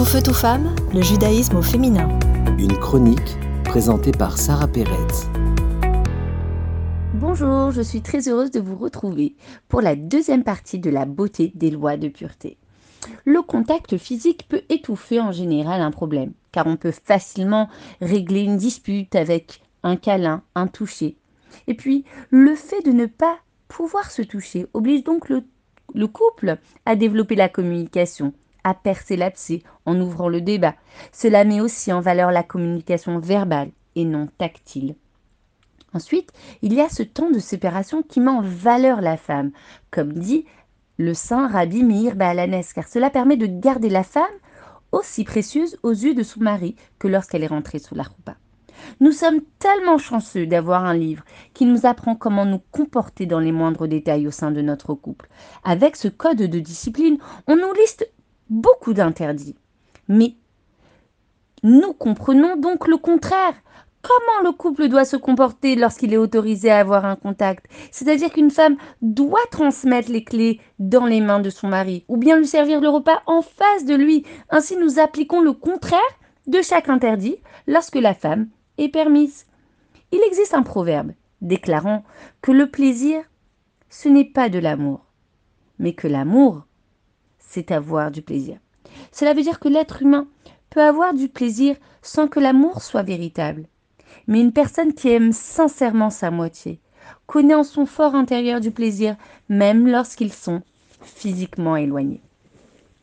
Tout feu, tout femme, le judaïsme au féminin. Une chronique présentée par Sarah Perez. Bonjour, je suis très heureuse de vous retrouver pour la deuxième partie de la beauté des lois de pureté. Le contact physique peut étouffer en général un problème, car on peut facilement régler une dispute avec un câlin, un toucher. Et puis, le fait de ne pas pouvoir se toucher oblige donc le, le couple à développer la communication, à percer l'abcès en ouvrant le débat. Cela met aussi en valeur la communication verbale et non tactile. Ensuite, il y a ce temps de séparation qui met en valeur la femme, comme dit le saint Rabbi Meir Baalanes, car cela permet de garder la femme aussi précieuse aux yeux de son mari que lorsqu'elle est rentrée sous la roupa. Nous sommes tellement chanceux d'avoir un livre qui nous apprend comment nous comporter dans les moindres détails au sein de notre couple. Avec ce code de discipline, on nous liste beaucoup d'interdits. Mais nous comprenons donc le contraire. Comment le couple doit se comporter lorsqu'il est autorisé à avoir un contact? C'est-à-dire qu'une femme doit transmettre les clés dans les mains de son mari ou bien lui servir le repas en face de lui. Ainsi, nous appliquons le contraire de chaque interdit lorsque la femme est permise. Il existe un proverbe déclarant que le plaisir, ce n'est pas de l'amour, mais que l'amour, c'est avoir du plaisir. Cela veut dire que l'être humain peut avoir du plaisir sans que l'amour soit véritable. Mais une personne qui aime sincèrement sa moitié connaît en son fort intérieur du plaisir, même lorsqu'ils sont physiquement éloignés.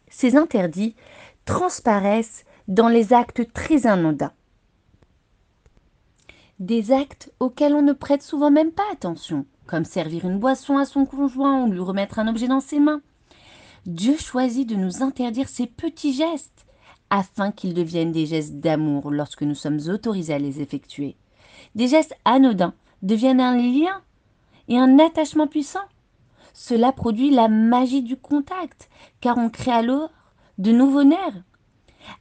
Ces interdits transparaissent dans les actes très anodins. Des actes auxquels on ne prête souvent même pas attention, comme servir une boisson à son conjoint ou lui remettre un objet dans ses mains. Dieu choisit de nous interdire ces petits gestes afin qu'ils deviennent des gestes d'amour lorsque nous sommes autorisés à les effectuer. Des gestes anodins deviennent un lien et un attachement puissant. Cela produit la magie du contact, car on crée alors de nouveaux nerfs.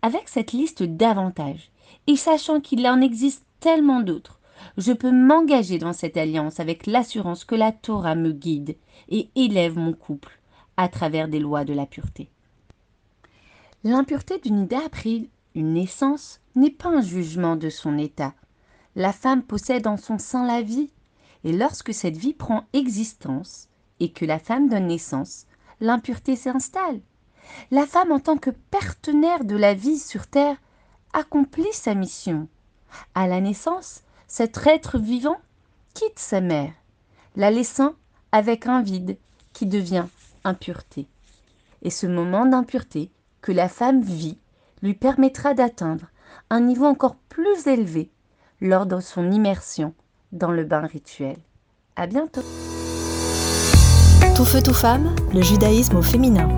Avec cette liste d'avantages, et sachant qu'il en existe tellement d'autres, je peux m'engager dans cette alliance avec l'assurance que la Torah me guide et élève mon couple à travers des lois de la pureté. L'impureté d'une idée après une naissance n'est pas un jugement de son état. La femme possède en son sein la vie, et lorsque cette vie prend existence et que la femme donne naissance, l'impureté s'installe. La femme, en tant que partenaire de la vie sur terre, accomplit sa mission. À la naissance, cet être vivant quitte sa mère, la laissant avec un vide qui devient impureté. Et ce moment d'impureté que la femme vit lui permettra d'atteindre un niveau encore plus élevé lors de son immersion dans le bain rituel. À bientôt. Tout feu, tout femme, le judaïsme au féminin.